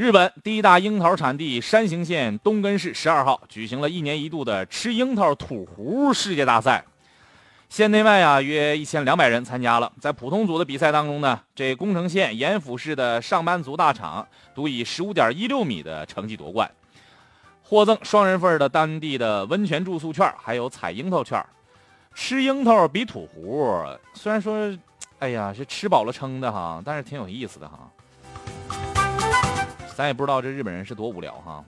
日本第一大樱桃产地山形县东根市十二号举行了一年一度的吃樱桃土壶世界大赛，县内外啊约一千两百人参加了。在普通组的比赛当中呢，这宫城县岩府市的上班族大厂独以十五点一六米的成绩夺冠，获赠双人份的当地的温泉住宿券，还有采樱桃券。吃樱桃比土壶，虽然说，哎呀是吃饱了撑的哈，但是挺有意思的哈。咱也不知道这日本人是多无聊哈。